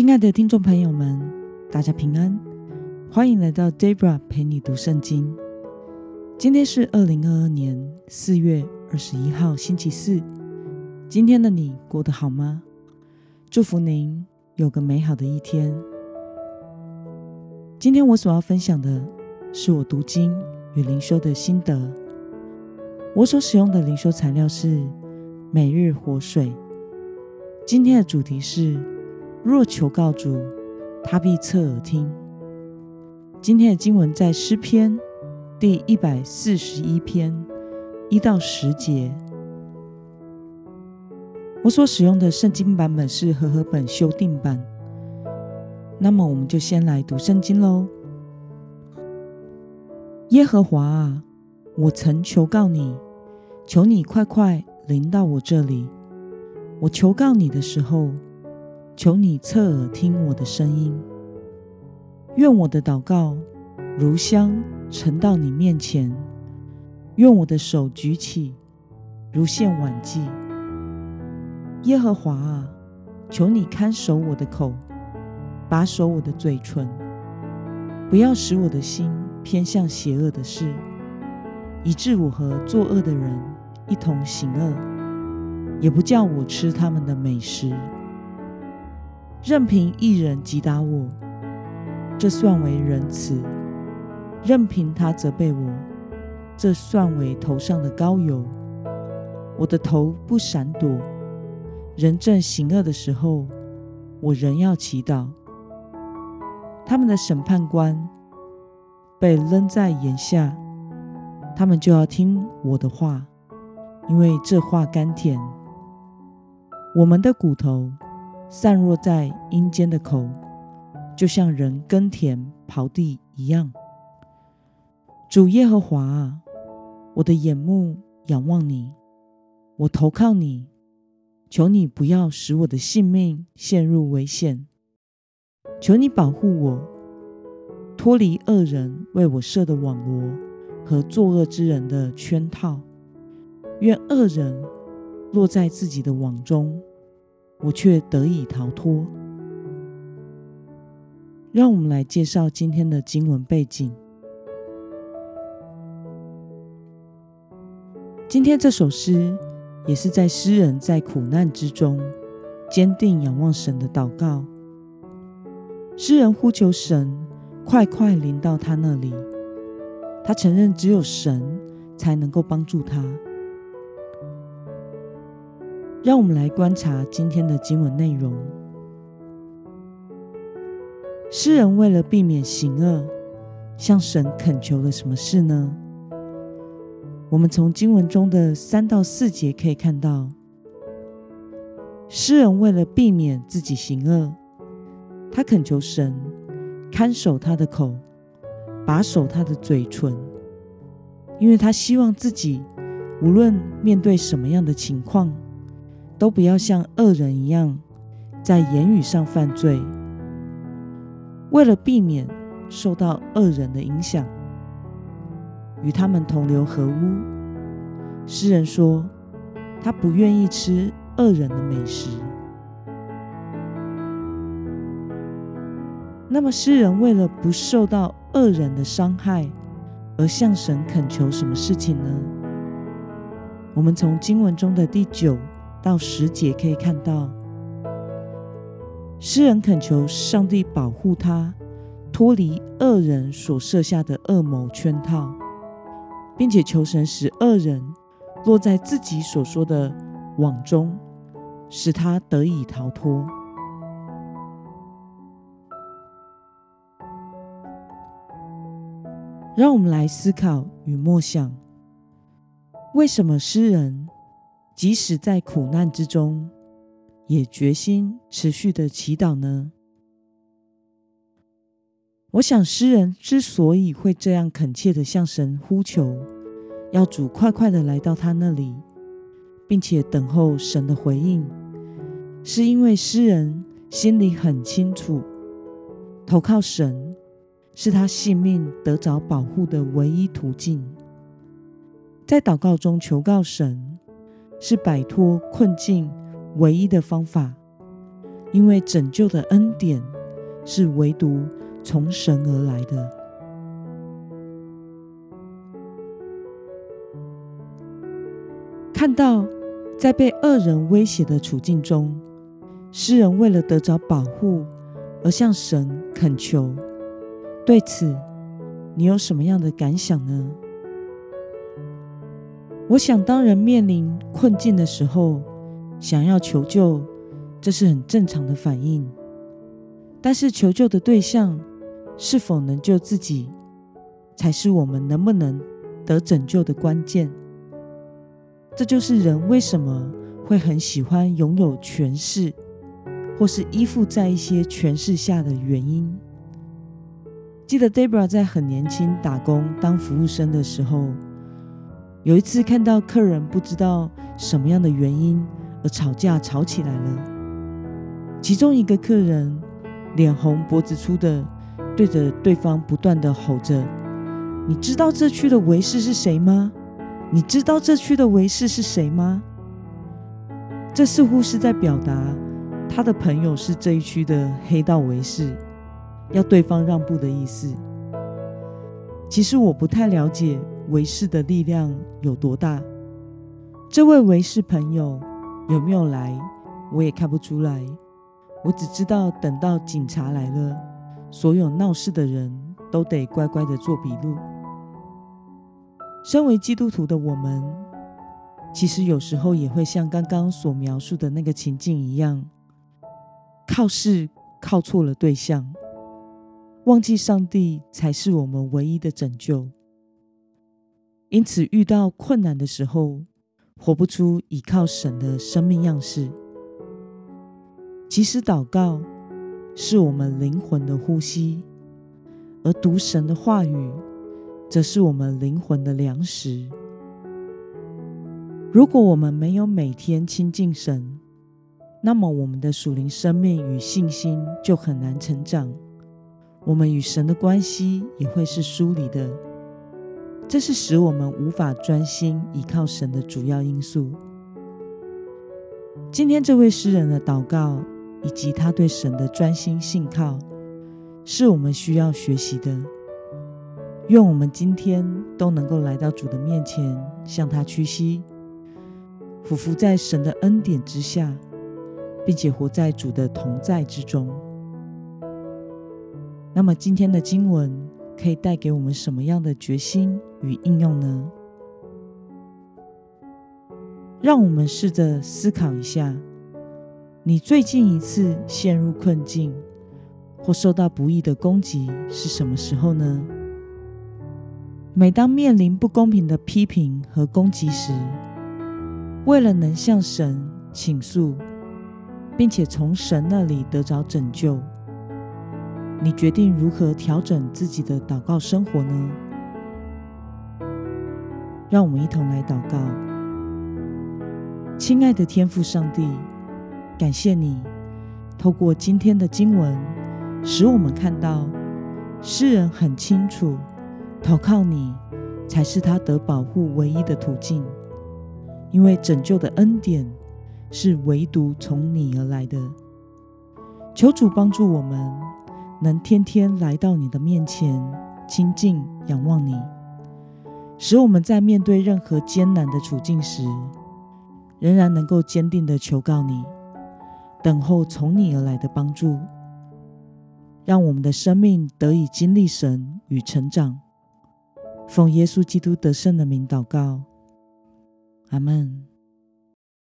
亲爱的听众朋友们，大家平安，欢迎来到 Debra 陪你读圣经。今天是二零二二年四月二十一号，星期四。今天的你过得好吗？祝福您有个美好的一天。今天我所要分享的是我读经与灵修的心得。我所使用的灵修材料是每日活水。今天的主题是。若求告主，他必侧耳听。今天的经文在诗篇第一百四十一篇一到十节。我所使用的圣经版本是和合本修订版。那么，我们就先来读圣经喽。耶和华啊，我曾求告你，求你快快临到我这里。我求告你的时候。求你侧耳听我的声音，愿我的祷告如香沉到你面前，愿我的手举起如献晚祭。耶和华啊，求你看守我的口，把守我的嘴唇，不要使我的心偏向邪恶的事，以致我和作恶的人一同行恶，也不叫我吃他们的美食。任凭一人击打我，这算为仁慈；任凭他责备我，这算为头上的膏油。我的头不闪躲，人正行恶的时候，我仍要祈祷。他们的审判官被扔在眼下，他们就要听我的话，因为这话甘甜。我们的骨头。散落在阴间的口，就像人耕田刨地一样。主耶和华啊，我的眼目仰望你，我投靠你，求你不要使我的性命陷入危险，求你保护我，脱离恶人为我设的网罗和作恶之人的圈套。愿恶人落在自己的网中。我却得以逃脱。让我们来介绍今天的经文背景。今天这首诗也是在诗人在苦难之中坚定仰望神的祷告。诗人呼求神快快临到他那里。他承认只有神才能够帮助他。让我们来观察今天的经文内容。诗人为了避免行恶，向神恳求了什么事呢？我们从经文中的三到四节可以看到，诗人为了避免自己行恶，他恳求神看守他的口，把守他的嘴唇，因为他希望自己无论面对什么样的情况。都不要像恶人一样，在言语上犯罪。为了避免受到恶人的影响，与他们同流合污，诗人说他不愿意吃恶人的美食。那么，诗人为了不受到恶人的伤害，而向神恳求什么事情呢？我们从经文中的第九。到十节可以看到，诗人恳求上帝保护他，脱离恶人所设下的恶谋圈套，并且求神使恶人落在自己所说的网中，使他得以逃脱。让我们来思考与默想：为什么诗人？即使在苦难之中，也决心持续的祈祷呢。我想，诗人之所以会这样恳切的向神呼求，要主快快的来到他那里，并且等候神的回应，是因为诗人心里很清楚，投靠神是他性命得着保护的唯一途径。在祷告中求告神。是摆脱困境唯一的方法，因为拯救的恩典是唯独从神而来的。看到在被恶人威胁的处境中，诗人为了得着保护而向神恳求，对此你有什么样的感想呢？我想，当人面临困境的时候，想要求救，这是很正常的反应。但是，求救的对象是否能救自己，才是我们能不能得拯救的关键。这就是人为什么会很喜欢拥有权势，或是依附在一些权势下的原因。记得 Debra 在很年轻打工当服务生的时候。有一次看到客人不知道什么样的原因而吵架吵起来了，其中一个客人脸红脖子粗的对着对方不断的吼着：“你知道这区的维士是谁吗？你知道这区的维士是谁吗？”这似乎是在表达他的朋友是这一区的黑道维士，要对方让步的意思。其实我不太了解。维氏的力量有多大？这位维氏朋友有没有来？我也看不出来。我只知道，等到警察来了，所有闹事的人都得乖乖的做笔录。身为基督徒的我们，其实有时候也会像刚刚所描述的那个情境一样，靠事靠错了对象，忘记上帝才是我们唯一的拯救。因此，遇到困难的时候，活不出依靠神的生命样式。其实，祷告是我们灵魂的呼吸，而读神的话语，则是我们灵魂的粮食。如果我们没有每天亲近神，那么我们的属灵生命与信心就很难成长，我们与神的关系也会是疏离的。这是使我们无法专心依靠神的主要因素。今天这位诗人的祷告以及他对神的专心信靠，是我们需要学习的。愿我们今天都能够来到主的面前，向他屈膝，俯伏在神的恩典之下，并且活在主的同在之中。那么，今天的经文。可以带给我们什么样的决心与应用呢？让我们试着思考一下：你最近一次陷入困境或受到不义的攻击是什么时候呢？每当面临不公平的批评和攻击时，为了能向神倾诉，并且从神那里得着拯救。你决定如何调整自己的祷告生活呢？让我们一同来祷告。亲爱的天父上帝，感谢你透过今天的经文，使我们看到诗人很清楚，投靠你才是他得保护唯一的途径，因为拯救的恩典是唯独从你而来的。求主帮助我们。能天天来到你的面前，亲近仰望你，使我们在面对任何艰难的处境时，仍然能够坚定的求告你，等候从你而来的帮助，让我们的生命得以经历神与成长。奉耶稣基督得胜的名祷告，阿门。